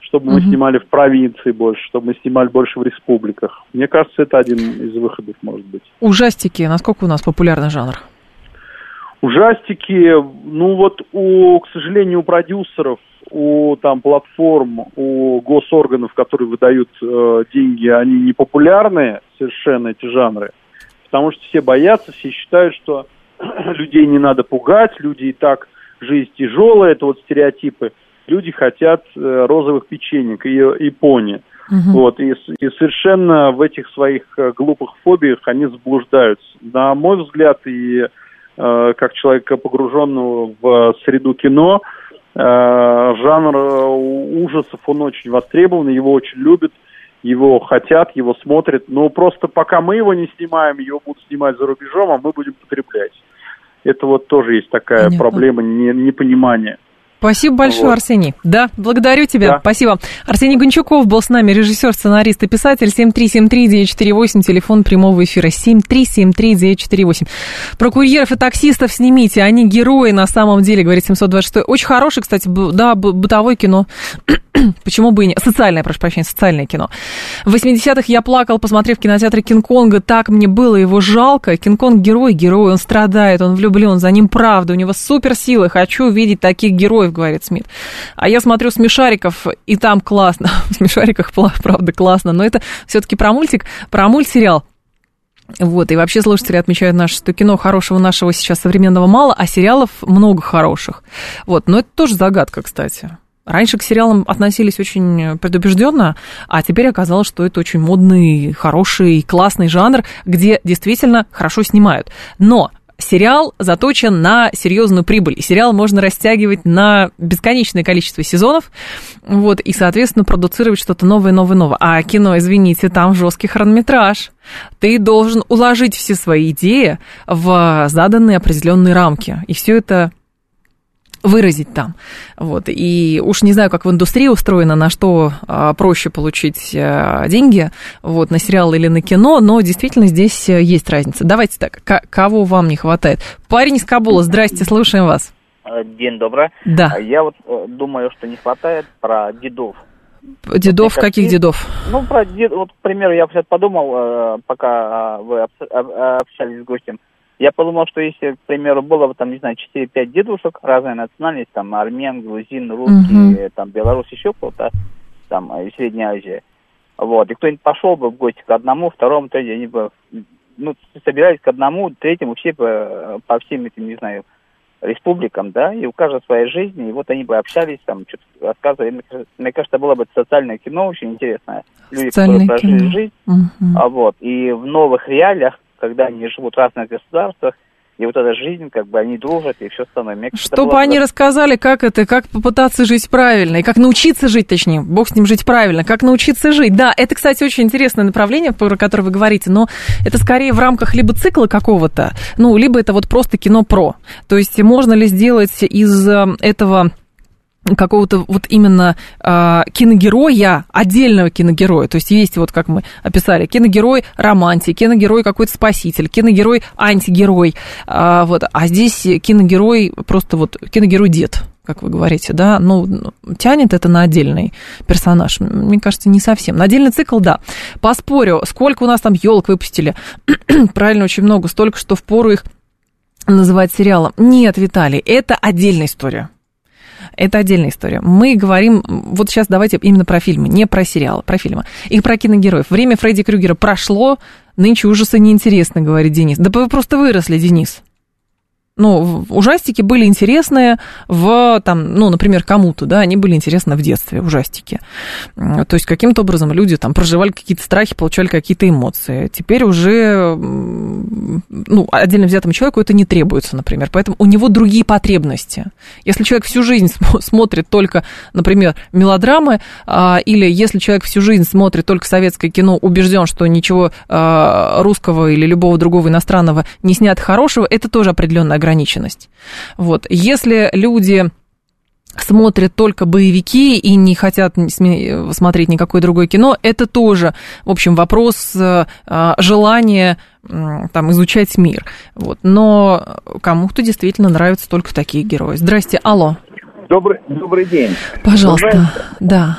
чтобы мы снимали в провинции больше, чтобы мы снимали больше в республиках. Мне кажется, это один из выходов, может быть. Ужастики, насколько у нас популярный жанр? Ужастики, ну вот у, к сожалению, у продюсеров, у там платформ, у госорганов, которые выдают э, деньги, они не популярные совершенно эти жанры, потому что все боятся, все считают, что людей не надо пугать, люди и так жизнь тяжелая, это вот стереотипы люди хотят э, розовых печенек и, и пони. Угу. Вот, и, и совершенно в этих своих э, глупых фобиях они заблуждаются. На мой взгляд, и э, как человека, погруженного в среду кино, э, жанр э, ужасов, он очень востребован, его очень любят, его хотят, его смотрят. Но просто пока мы его не снимаем, его будут снимать за рубежом, а мы будем потреблять. Это вот тоже есть такая Понятно. проблема не, непонимания. Спасибо большое, Вот. Арсений. Да, благодарю тебя. Да. Спасибо. Арсений Гончуков был с нами, режиссер, сценарист и писатель. 7373948, телефон прямого эфира. 7373948. Про курьеров и таксистов снимите, они герои на самом деле, говорит 726. Очень хороший, кстати, да, бытовое кино. Почему бы и не? Социальное, прошу прощения, социальное кино. В 80-х я плакал, посмотрев в кинотеатре Кинг-Конга. Так мне было его жалко. Кинг-Конг герой, герой, он страдает, он влюблен, за ним правда, у него суперсилы. Хочу видеть таких героев, говорит Смит. А я смотрю «Смешариков», и там классно. В «Смешариках» правда классно, но это все-таки про мультик, про мультсериал. Вот, и вообще слушатели отмечают наше, что кино хорошего нашего сейчас современного мало, а сериалов много хороших. Вот, но это тоже загадка, кстати. Раньше к сериалам относились очень предубежденно, а теперь оказалось, что это очень модный, хороший, классный жанр, где действительно хорошо снимают. Но сериал заточен на серьезную прибыль. Сериал можно растягивать на бесконечное количество сезонов, вот, и, соответственно, продуцировать что-то новое, новое, новое. А кино, извините, там жесткий хронометраж. Ты должен уложить все свои идеи в заданные определенные рамки. И все это выразить там. Вот. И уж не знаю, как в индустрии устроено, на что а, проще получить а, деньги, вот, на сериал или на кино, но действительно здесь э, есть разница. Давайте так, к- кого вам не хватает? Парень из Кабула, здрасте, слушаем вас. Э, День добрый. Да. А Я вот э, думаю, что не хватает про дедов. Дедов, кажется, каких дедов? Ну, про дед, вот, к примеру, я подумал, э, пока э, вы общались с гостем, я подумал, что если, к примеру, было бы там, не знаю, 4-5 дедушек, разные национальности, там, армян, грузин, русский, Мгм. там, белорус, еще кто-то, там, э, из Средней Азии, вот, и кто-нибудь пошел бы в гости к одному, второму, третьему, они бы, ну, собирались к одному, третьему, все бы э, по всем этим, не знаю, республикам, да, и у каждого своя жизнь, и вот они бы общались, там, что-то рассказывали. Мне кажется- Мне кажется, было бы социальное кино очень интересное. Люди, Социальное которые прожили кино. жизнь, Мгм. а вот, и в новых реалиях, когда они живут в разных государствах, и вот эта жизнь, как бы они дружат, и все остальное. Мне Чтобы было бы они рассказали, как это, как попытаться жить правильно, и как научиться жить, точнее, бог с ним жить правильно, как научиться жить. Да, это, кстати, очень интересное направление, про которое вы говорите, но это скорее в рамках либо цикла какого-то, ну, либо это вот просто кино про. То есть можно ли сделать из э, этого какого-то вот именно э, киногероя, отдельного киногероя. То есть есть вот, как мы описали, киногерой романтик, киногерой какой-то спаситель, киногерой антигерой. А, вот, а здесь киногерой просто вот киногерой дед как вы говорите, да, ну, тянет это на отдельный персонаж? Мне кажется, не совсем. На отдельный цикл, да. Поспорю, сколько у нас там елок выпустили? Правильно, очень много, столько, что впору их называть сериалом. Нет, Виталий, это отдельная история. Это отдельная история. Мы говорим, вот сейчас давайте именно про фильмы, не про сериалы, про фильмы. И про киногероев. Время Фредди Крюгера прошло, нынче ужасы неинтересно, говорит Денис. Да вы просто выросли, Денис. Ну, ужастики были интересные в, там, ну, например, кому-то, да, они были интересны в детстве, ужастики. То есть каким-то образом люди там проживали какие-то страхи, получали какие-то эмоции. Теперь уже, ну, отдельно взятому человеку это не требуется, например, поэтому у него другие потребности. Если человек всю жизнь смотрит только, например, мелодрамы, или если человек всю жизнь смотрит только советское кино, убежден, что ничего русского или любого другого иностранного не снято хорошего, это тоже определенная ограниченность. Вот. Если люди смотрят только боевики и не хотят смотреть никакое другое кино, это тоже, в общем, вопрос желания там, изучать мир. Вот. Но кому-то действительно нравятся только такие герои. Здрасте, алло. Добрый, добрый день. Пожалуйста, знаете, да.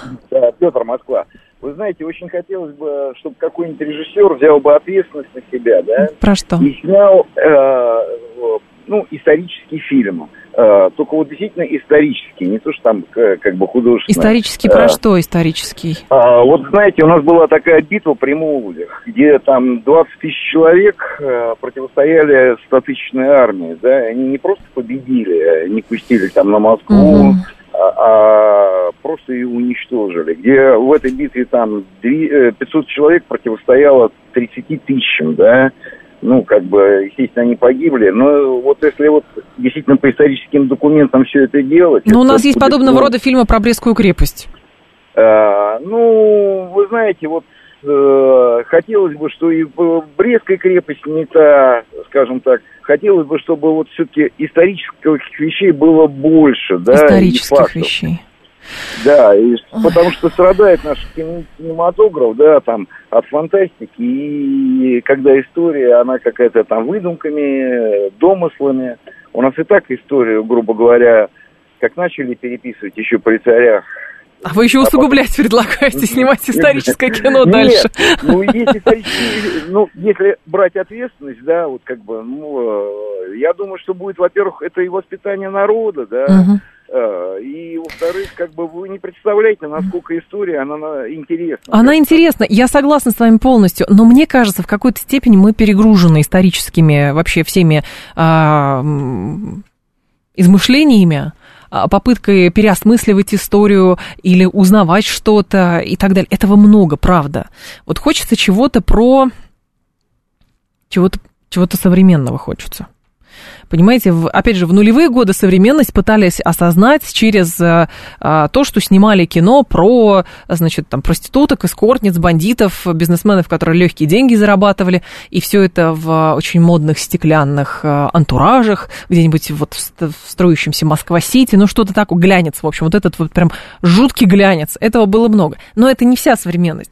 Петр Москва. Вы знаете, очень хотелось бы, чтобы какой-нибудь режиссер взял бы ответственность на себя, да? Про что? И снял, э, ну, исторический фильм. Э, только вот действительно исторический, не то, что там как бы художественный. Исторический про что исторический? А, вот знаете, у нас была такая битва при Мулах, где там 20 тысяч человек э, противостояли 100-тысячной армии, да, они не просто победили, не пустили там на Москву, а, а просто ее уничтожили, где в этой битве там 500 человек противостояло 30 тысячам, да, ну, как бы, естественно, они погибли, но вот если вот действительно по историческим документам все это делать... Ну, у нас есть подобного ну, рода фильмы про Брестскую крепость. а, ну, вы знаете, вот э, хотелось бы, что и в Брестской крепости не та, скажем так, хотелось бы, чтобы вот все-таки исторических вещей было больше, да, исторических вещей. Да, и, потому что страдает наш кинематограф, да, там, от фантастики, и когда история, она какая-то там выдумками, домыслами. У нас и так историю, грубо говоря, как начали переписывать еще при царях, а вы еще усугублять а предлагаете, снимать историческое кино дальше? ну, есть исторические, ну, если брать ответственность, да, вот как бы, ну, э, я думаю, что будет, во-первых, это и воспитание народа, да, угу. И, во-вторых, как бы вы не представляете, насколько история, она интересна. Она интересна, я согласна с вами полностью, но мне кажется, в какой-то степени мы перегружены историческими вообще всеми а, измышлениями, а, попыткой переосмысливать историю или узнавать что-то и так далее. Этого много, правда. Вот хочется чего-то про... Чего-то чего современного хочется. Понимаете, в, опять же, в нулевые годы современность пытались осознать через а, а, то, что снимали кино про, значит, там, проституток, эскортниц, бандитов, бизнесменов, которые легкие деньги зарабатывали, и все это в очень модных стеклянных а, антуражах, где-нибудь вот в, в строящемся Москва-Сити, ну, что-то такое, глянец, в общем, вот этот вот прям жуткий глянец, этого было много. Но это не вся современность.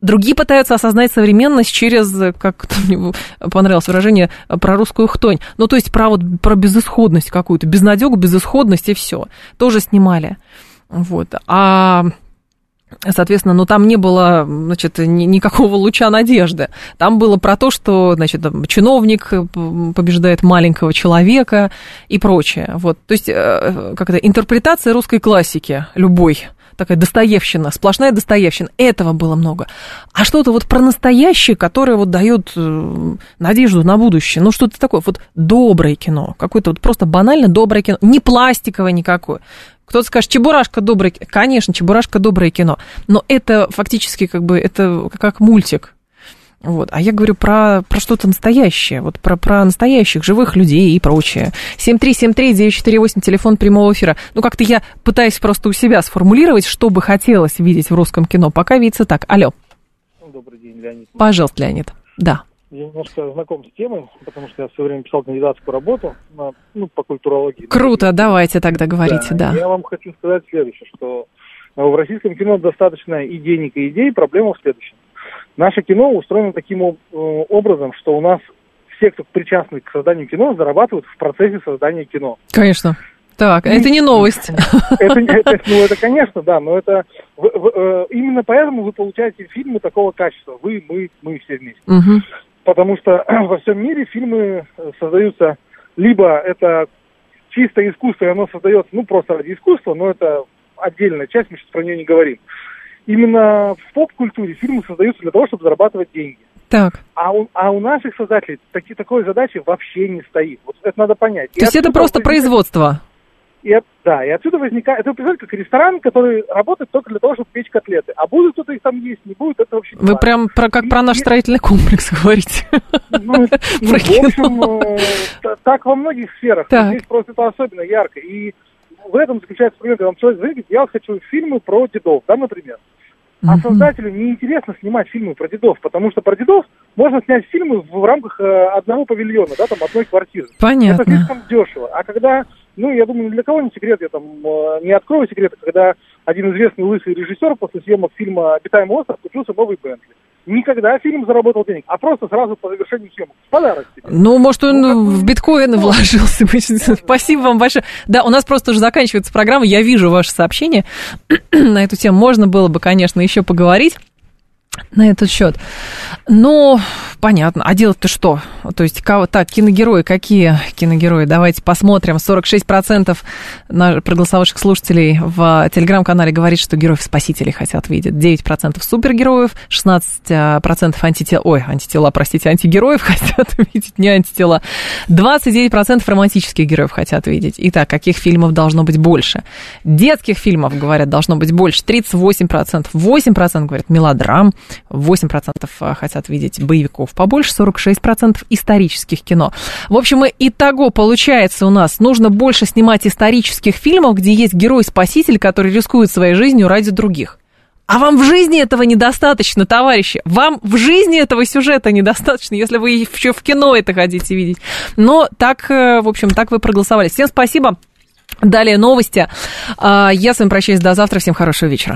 Другие пытаются осознать современность через, как мне понравилось выражение, про русскую хтонь. Ну, то есть про вот про безысходность какую-то, безнадегу, безысходность и все. Тоже снимали. Вот. А Соответственно, ну там не было, значит, ни, никакого луча надежды. Там было про то, что, значит, чиновник побеждает маленького человека и прочее. Вот, то есть, э, как это, интерпретация русской классики любой такая достоевщина, сплошная достоевщина. Этого было много. А что-то вот про настоящее, которое вот дает э, надежду на будущее. Ну, что-то такое, вот доброе кино. Какое-то вот просто банально доброе кино. Не пластиковое никакое. Кто-то скажет, Чебурашка доброе кино. Конечно, Чебурашка доброе кино. Но это фактически как бы, это как мультик. Вот. А я говорю про, про что-то настоящее, вот про, про настоящих живых людей и прочее. 7373948, телефон прямого эфира. Ну, как-то я пытаюсь просто у себя сформулировать, что бы хотелось видеть в русском кино. Пока видится так. Алло. Добрый день, Леонид. Пожалуйста, Леонид. Да. Я немножко знаком с темой, потому что я все время писал кандидатскую работу на, ну, по культурологии. Круто, давайте тогда говорите, да. да. Я вам хочу сказать следующее, что в российском кино достаточно и денег, и идей. Проблема в следующем Наше кино устроено таким э, образом, что у нас все, кто причастны к созданию кино, зарабатывают в процессе создания кино. Конечно. Так, это не новость. Это, это, ну, это, конечно, да, но это в, в, э, именно поэтому вы получаете фильмы такого качества. Вы, мы, мы все вместе. Угу. Потому что во всем мире фильмы э, создаются либо это чисто искусство, и оно создается, ну, просто ради искусства, но это отдельная часть, мы сейчас про нее не говорим именно в поп-культуре фильмы создаются для того, чтобы зарабатывать деньги. Так. А у, а у наших создателей таки, такой задачи вообще не стоит. Вот это надо понять. То и есть это просто возникает... производство? И, да, и отсюда возникает, это представляете, как ресторан, который работает только для того, чтобы печь котлеты. А будет кто-то их там есть, не будет, это вообще не Вы важно. прям про, как и, про наш и... строительный комплекс говорите. Ну, ну в общем, э, так во многих сферах. Так. Здесь просто это особенно ярко. И в этом заключается проблема, когда вам человек говорит, я хочу фильмы про дедов, да, например. А создателю неинтересно снимать фильмы про дедов, потому что про дедов можно снять фильмы в рамках э, одного павильона, да, там одной квартиры. Понятно. Это слишком дешево. А когда, ну, я думаю, для кого не секрет, я там э, не открою секрета, когда один известный лысый режиссер после съемок фильма «Обитаемый остров» купился новый Бентли никогда фильм заработал денег, а просто сразу по завершению съемок. Подарок тебе. Ну, может, он ну, в биткоины вложился. Спасибо вам большое. Да, у нас просто уже заканчивается программа. Я вижу ваше сообщение на эту тему. Можно было бы, конечно, еще поговорить на этот счет. Ну, понятно. А делать-то что? То есть, кого, так, киногерои, какие киногерои? Давайте посмотрим. 46% на проголосовавших слушателей в телеграм-канале говорит, что героев-спасителей хотят видеть. 9% супергероев, 16% антитела... Ой, антитела, простите, антигероев хотят видеть, не антитела. 29% романтических героев хотят видеть. Итак, каких фильмов должно быть больше? Детских фильмов, говорят, должно быть больше. 38%. 8% говорят мелодрам. 8% э, хотят видеть боевиков побольше, 46% исторических кино. В общем, и итого получается у нас, нужно больше снимать исторических фильмов, где есть герой-спаситель, который рискует своей жизнью ради других. А вам в жизни этого недостаточно, товарищи. Вам в жизни этого сюжета недостаточно, если вы еще в кино это хотите видеть. Но так, э, в общем, так вы проголосовали. Всем спасибо. Далее новости. А, я с вами прощаюсь до завтра. Всем хорошего вечера.